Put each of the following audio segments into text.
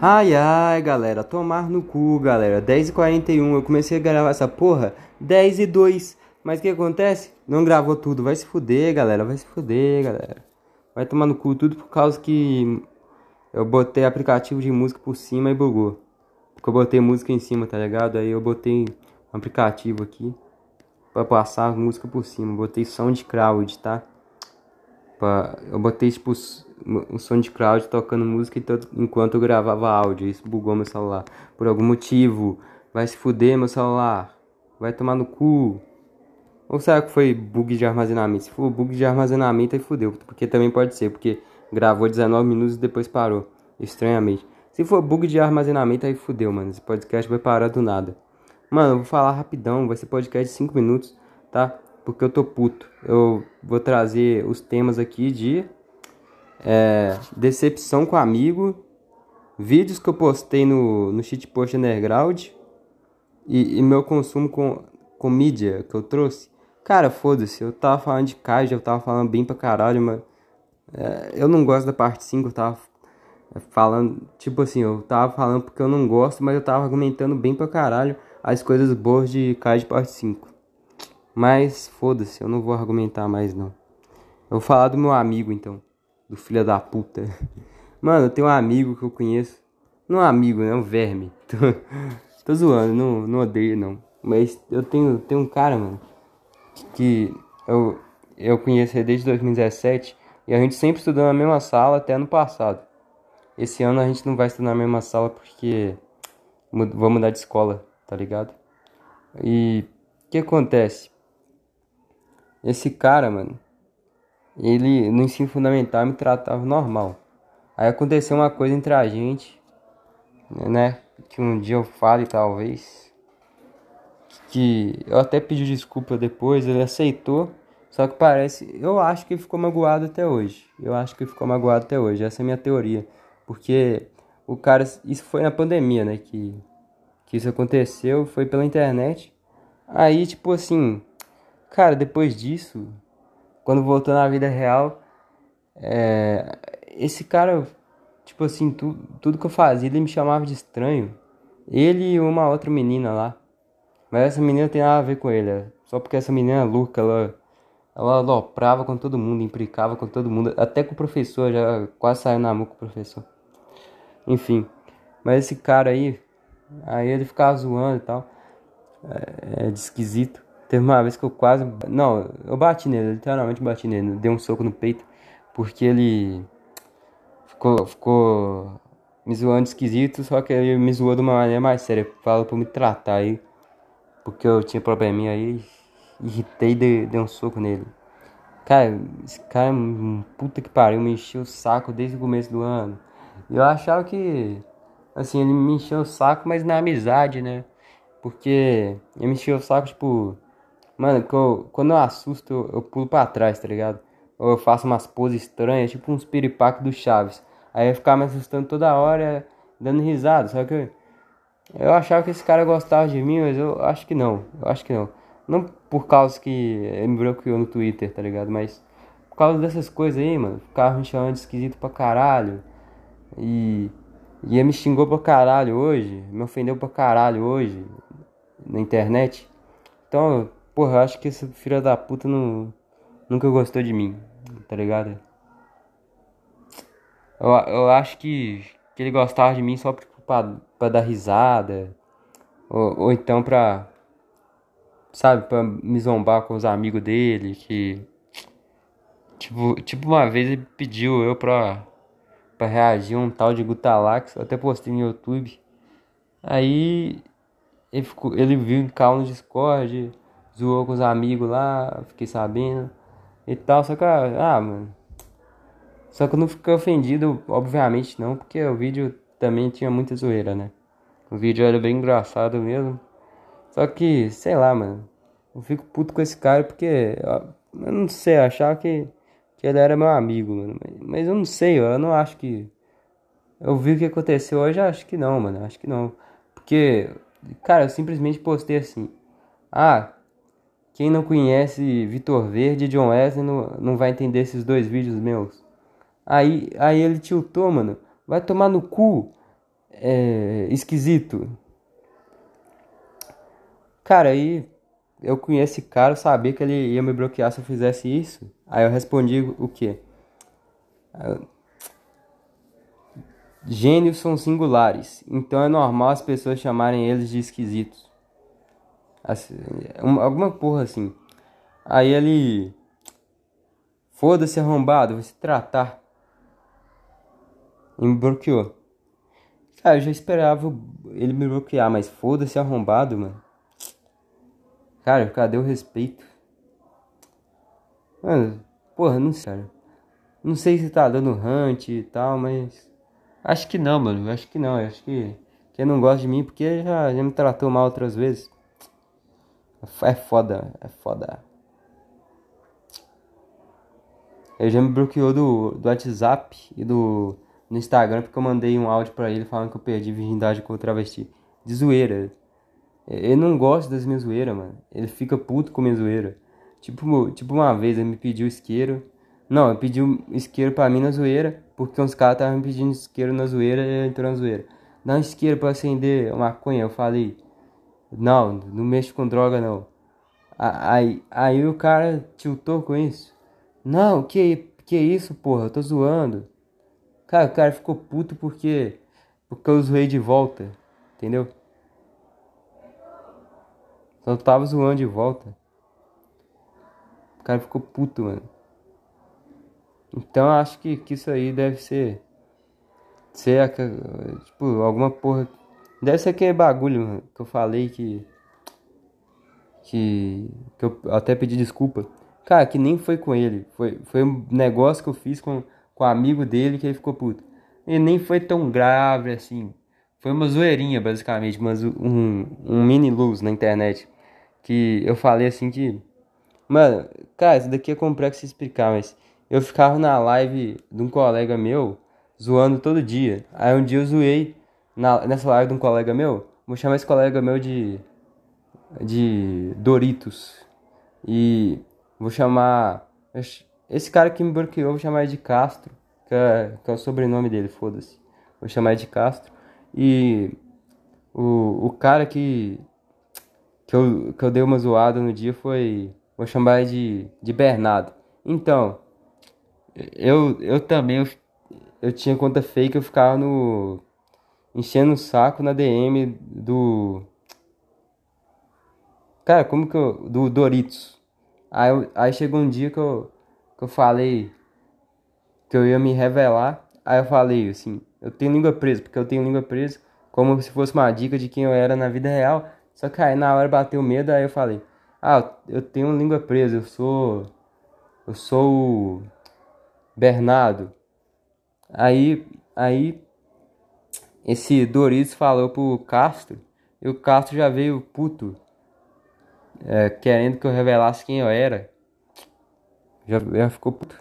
Ai ai, galera, tomar no cu, galera. 10h41, eu comecei a gravar essa porra 10 e 2. Mas o que acontece? Não gravou tudo. Vai se fuder, galera. Vai se fuder, galera. Vai tomar no cu tudo por causa que eu botei aplicativo de música por cima e bugou. Porque eu botei música em cima, tá ligado? Aí eu botei um aplicativo aqui pra passar música por cima. Botei SoundCloud, tá? Eu botei tipo um SoundCloud tocando música enquanto eu gravava áudio. Isso bugou meu celular. Por algum motivo. Vai se fuder meu celular. Vai tomar no cu. Ou será que foi bug de armazenamento? Se for bug de armazenamento, aí fudeu. Porque também pode ser, porque gravou 19 minutos e depois parou. Estranhamente. Se for bug de armazenamento, aí fudeu, mano. Esse podcast vai parar do nada. Mano, eu vou falar rapidão. Vai ser podcast de 5 minutos, tá? Porque eu tô puto. Eu vou trazer os temas aqui de é, decepção com amigo, vídeos que eu postei no, no shitpost underground e, e, meu consumo com, com mídia que eu trouxe. Cara, foda-se, eu tava falando de Kaija, eu tava falando bem pra caralho, mas é, eu não gosto da parte 5, eu tava falando, tipo assim, eu tava falando porque eu não gosto, mas eu tava argumentando bem pra caralho as coisas boas de Kaija parte 5. Mas foda-se, eu não vou argumentar mais não. Eu vou falar do meu amigo então do filho da puta. Mano, eu tenho um amigo que eu conheço. Não é um amigo, né? É um verme. Tô, tô zoando, não, não odeio não. Mas eu tenho, tenho um cara, mano, que eu, eu conheço desde 2017 e a gente sempre estudou na mesma sala até ano passado. Esse ano a gente não vai estudar na mesma sala porque vou mudar de escola, tá ligado? E o que acontece? Esse cara, mano, ele no ensino fundamental me tratava normal. Aí aconteceu uma coisa entre a gente, né? Que um dia eu fale talvez. Que eu até pedi desculpa depois, ele aceitou. Só que parece, eu acho que ele ficou magoado até hoje. Eu acho que ele ficou magoado até hoje. Essa é a minha teoria. Porque o cara, isso foi na pandemia, né? Que, que isso aconteceu, foi pela internet. Aí, tipo assim, cara, depois disso, quando voltou na vida real, é, esse cara, tipo assim, tu, tudo que eu fazia, ele me chamava de estranho. Ele e uma outra menina lá. Mas essa menina tem nada a ver com ele. É só porque essa menina é louca, ela, ela aloprava com todo mundo, implicava com todo mundo. Até com o professor, já quase saiu na mão com o professor. Enfim. Mas esse cara aí, aí ele ficava zoando e tal. É, é de esquisito. Teve uma vez que eu quase. Não, eu bati nele, literalmente bati nele. Dei um soco no peito. Porque ele. Ficou, ficou me zoando esquisito, só que ele me zoou de uma maneira mais séria. Falou pra me tratar aí. Porque eu tinha probleminha aí. Irritei e dei, dei um soco nele. Cara, esse cara, puta que pariu, me encheu o saco desde o começo do ano. Eu achava que. Assim, ele me encheu o saco, mas na amizade, né? Porque ele me encheu o saco, tipo Mano, eu, quando eu assusto, eu, eu, pulo pra trás, tá ligado? Ou eu faço umas poses estranhas, tipo uns piripacos do Chaves. Aí eu ficava me assustando toda hora, dando risada, só que eu, eu achava que esse cara gostava de mim, mas eu acho que não. Eu acho que não. Não por causa que ele me bloqueou no Twitter, tá ligado? Mas por causa dessas coisas aí, mano. Ficava me chamando de esquisito pra caralho. E. E ele me xingou pra caralho hoje. Me ofendeu pra caralho hoje. Na internet. Então, Porra, acho que esse filho da puta não, nunca gostou de mim, tá ligado? Eu, eu acho que, que ele gostava de mim só pra, pra dar risada. Ou, ou então pra. Sabe, pra me zombar com os amigos dele. Que. Tipo, tipo uma vez ele pediu eu pra, pra reagir a um tal de Gutalax. Eu até postei no YouTube. Aí. Ele, ficou, ele viu em cal no Discord zoou com os amigos lá, fiquei sabendo e tal, só que, ah, mano. Só que eu não fiquei ofendido, obviamente não, porque o vídeo também tinha muita zoeira, né? O vídeo era bem engraçado mesmo. Só que, sei lá, mano. Eu fico puto com esse cara porque, eu não sei, eu achava que, que ele era meu amigo, mano. Mas eu não sei, eu não acho que. Eu vi o que aconteceu hoje, acho que não, mano. Acho que não. Porque, cara, eu simplesmente postei assim. Ah, quem não conhece Vitor Verde e John Wesley não, não vai entender esses dois vídeos meus. Aí, aí ele tiltou, mano. Vai tomar no cu. é, esquisito. Cara, aí eu conheço esse cara, sabia que ele ia me bloquear se eu fizesse isso. Aí eu respondi o quê? Gênios são singulares, então é normal as pessoas chamarem eles de esquisitos. Assim, alguma porra assim. Aí ele. Foda-se arrombado, vai se tratar. E me bloqueou. Cara, eu já esperava ele me bloquear, mas foda-se arrombado, mano. Cara, cadê o respeito? Mano, porra, não sei, cara. Não sei se tá dando hunt e tal, mas. Acho que não, mano. Acho que não. Acho que. Quem não gosta de mim porque já, já me tratou mal outras vezes. É foda, é foda. Ele já me bloqueou do, do WhatsApp e do no Instagram porque eu mandei um áudio pra ele falando que eu perdi virgindade com o travesti. De zoeira. Ele não gosta das minhas zoeiras, mano. Ele fica puto com minha zoeira. Tipo, tipo uma vez ele me pediu isqueiro. Não, ele pediu isqueiro pra mim na zoeira, porque uns caras estavam me pedindo isqueiro na zoeira e ele entrou na zoeira. Dá um isqueiro pra acender maconha. Eu falei, não, não mexo com droga não. Aí, aí o cara tiltou com isso. Não, que, que isso, porra? Eu tô zoando. Cara, o cara ficou puto porque. Porque eu zoei de volta. Entendeu? Eu tava zoando de volta. O cara ficou puto, mano. Então acho que, que isso aí deve ser. Ser tipo, alguma porra. Deve ser aquele bagulho mano, que eu falei que. Que. Que eu até pedi desculpa. Cara, que nem foi com ele. Foi, foi um negócio que eu fiz com, com um amigo dele que ele ficou puto. E nem foi tão grave assim. Foi uma zoeirinha, basicamente. Mas um, um mini luz na internet. Que eu falei assim que. Mano, cara, isso daqui é complexo explicar, mas eu ficava na live de um colega meu, zoando todo dia. Aí um dia eu zoei na, nessa live de um colega meu. Vou chamar esse colega meu de. de Doritos. E Vou chamar. Esse cara que me bloqueou, vou chamar de Castro. Que é, que é o sobrenome dele, foda-se. Vou chamar de Castro. E o, o cara que. Que eu, que eu dei uma zoada no dia foi. Vou chamar de, de Bernardo. Então. Eu, eu também. Eu, eu tinha conta fake, eu ficava no. Enchendo o saco na DM do. Cara, como que eu. Do Doritos. Aí, aí chegou um dia que eu, que eu falei que eu ia me revelar. Aí eu falei assim, eu tenho língua presa, porque eu tenho língua presa, como se fosse uma dica de quem eu era na vida real. Só que aí na hora bateu medo, aí eu falei, ah, eu tenho língua presa, eu sou. Eu sou o Bernardo. Aí, aí esse Doritos falou pro Castro, e o Castro já veio puto é, querendo que eu revelasse quem eu era. Já, já ficou puto.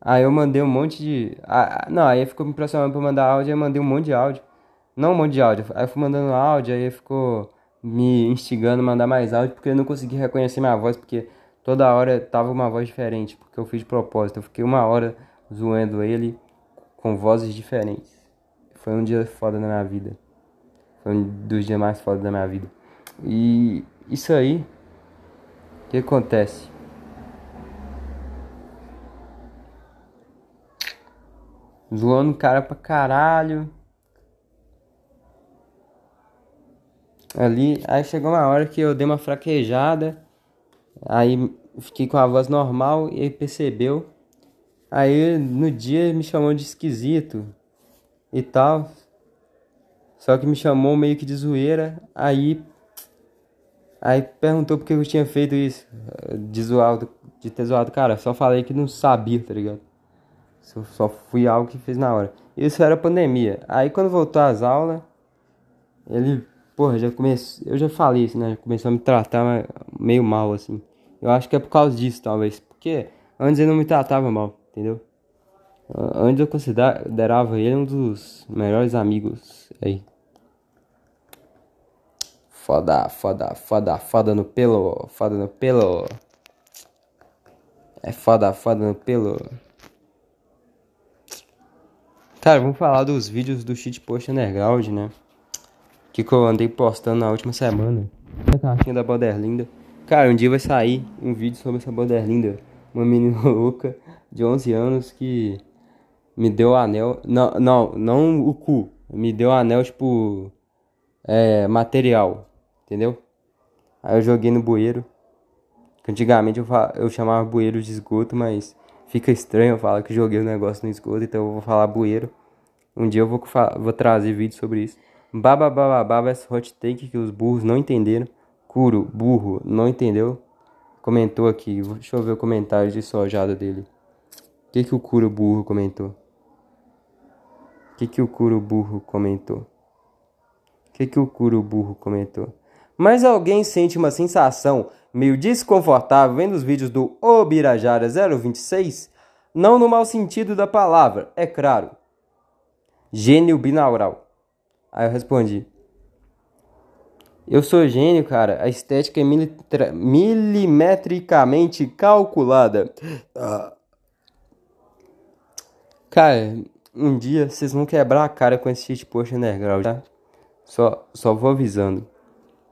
Aí eu mandei um monte de. Ah, não, aí ficou me impressionando pra mandar áudio, aí eu mandei um monte de áudio. Não um monte de áudio. Aí eu fui mandando áudio, aí ficou me instigando a mandar mais áudio, porque eu não consegui reconhecer minha voz, porque toda hora tava uma voz diferente, porque eu fiz de propósito. Eu fiquei uma hora zoando ele com vozes diferentes. Foi um dia foda na minha vida. Foi um dos dias mais foda da minha vida. E isso aí o que acontece? Zoando o cara pra caralho. Ali, aí chegou uma hora que eu dei uma fraquejada. Aí fiquei com a voz normal e ele percebeu. Aí no dia me chamou de esquisito e tal. Só que me chamou meio que de zoeira. Aí Aí perguntou por que eu tinha feito isso. De zoar, de ter zoado. Cara, só falei que não sabia, tá ligado? Só, só fui algo que fez na hora. Isso era pandemia. Aí quando voltou às aulas, ele, porra, já começou. Eu já falei isso, né? Começou a me tratar meio mal, assim. Eu acho que é por causa disso, talvez. Porque antes ele não me tratava mal, entendeu? Antes eu considerava ele um dos melhores amigos aí. Foda, foda, foda, foda no pelo, foda no pelo. É foda, foda no pelo. Cara, vamos falar dos vídeos do Shitpost Underground, né? Que, eu andei postando na última semana. A cartinha da Borderlinda. Cara, um dia vai sair um vídeo sobre essa Borderlinda. Uma menina louca de 11 anos que me deu anel. Não, não, não o cu. Me deu anel, tipo. É, material. Entendeu? Aí eu joguei no bueiro. Antigamente eu, eu chamava bueiro de esgoto, mas fica estranho eu falar que joguei o negócio no esgoto, então eu vou falar bueiro. Um dia eu vou, vou trazer vídeo sobre isso. Baba bababá versus hot take que os burros não entenderam. Curo, burro, não entendeu. Comentou aqui. Deixa eu ver o comentário de sojada dele. O que, que o Curo burro comentou? O que, que o Curo burro comentou? O que, que o Curo burro comentou? Mas alguém sente uma sensação meio desconfortável vendo os vídeos do Obirajara 026? Não no mau sentido da palavra, é claro. Gênio binaural. Aí eu respondi. Eu sou gênio, cara. A estética é milimetricamente calculada. Cara, um dia vocês vão quebrar a cara com esse shitpost underground, tá? Só, só vou avisando.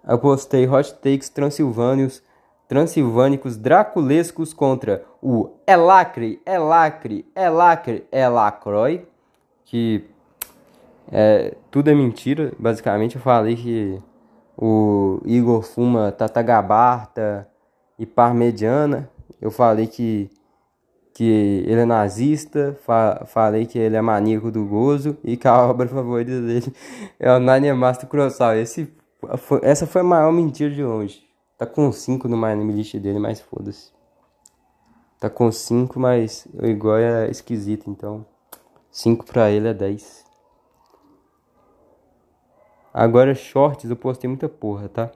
Eu postei hot takes transilvânios, transilvânicos draculescos contra o Elacre, Elacre, Elacre, Elacroy, que é, tudo é mentira, basicamente eu falei que o Igor fuma Tatagabarta e Parmediana, eu falei que que ele é nazista, fa falei que ele é maníaco do gozo e que a obra favorita dele é o Narnia Master Kurosawa. Esse essa foi a maior mentira de longe. Tá com 5 no My List dele, mas foda-se. Tá com 5, mas o igual é esquisito, então 5 pra ele é 10. Agora shorts eu postei muita porra, tá?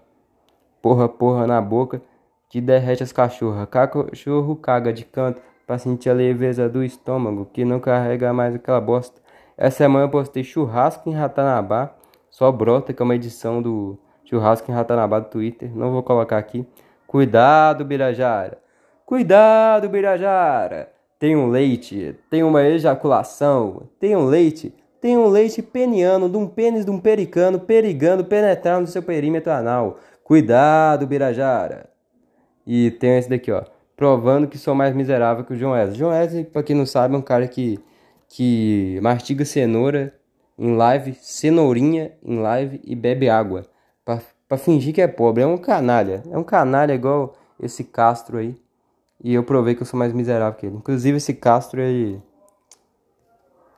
Porra, porra na boca que derrete as cachorras. Cachorro caga de canto pra sentir a leveza do estômago que não carrega mais aquela bosta. Essa semana eu postei churrasco em Ratanabá só brota, que é uma edição do Churrasco em Ratanabá do Twitter. Não vou colocar aqui. Cuidado, Birajara. Cuidado, Birajara. Tem um leite, tem uma ejaculação, tem um leite, tem um leite peniano, de um pênis de um pericano perigando penetrar no seu perímetro anal. Cuidado, Birajara. E tem esse daqui, ó. Provando que sou mais miserável que o João Wesley. João Wesley, pra quem não sabe, é um cara que, que mastiga cenoura em live, cenourinha em live e bebe água. Pra fingir que é pobre. É um canalha. É um canalha igual esse Castro aí. E eu provei que eu sou mais miserável que ele. Inclusive esse Castro ele.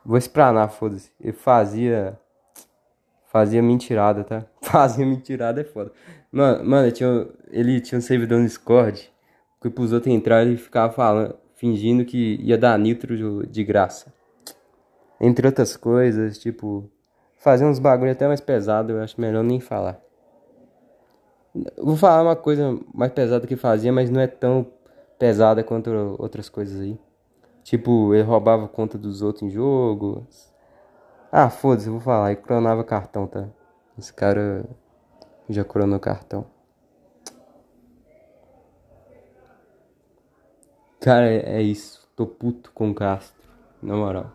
Vou espranar, foda-se. Ele fazia. Fazia mentirada, tá? Fazia mentirada é foda. Mano, mano tinha, ele tinha um servidor no Discord. Que pros outros entrar ele ficava falando. Fingindo que ia dar nitro de, graça. Entre outras coisas, tipo, fazer uns bagulho até mais pesado, eu acho melhor nem falar. Vou falar uma coisa mais pesada que fazia, mas não é tão pesada quanto outras coisas aí. Tipo, ele roubava conta dos outros em jogo. Ah, foda-se, eu vou falar. Ele clonava cartão, tá? Esse cara já clonou cartão. Cara, é, é isso. Tô puto com Castro. Na moral.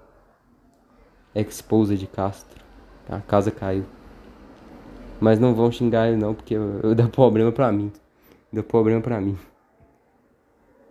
Exposa de Castro. A casa caiu. Mas não vão xingar ele não, porque dá problema pra mim. Deu problema pra mim.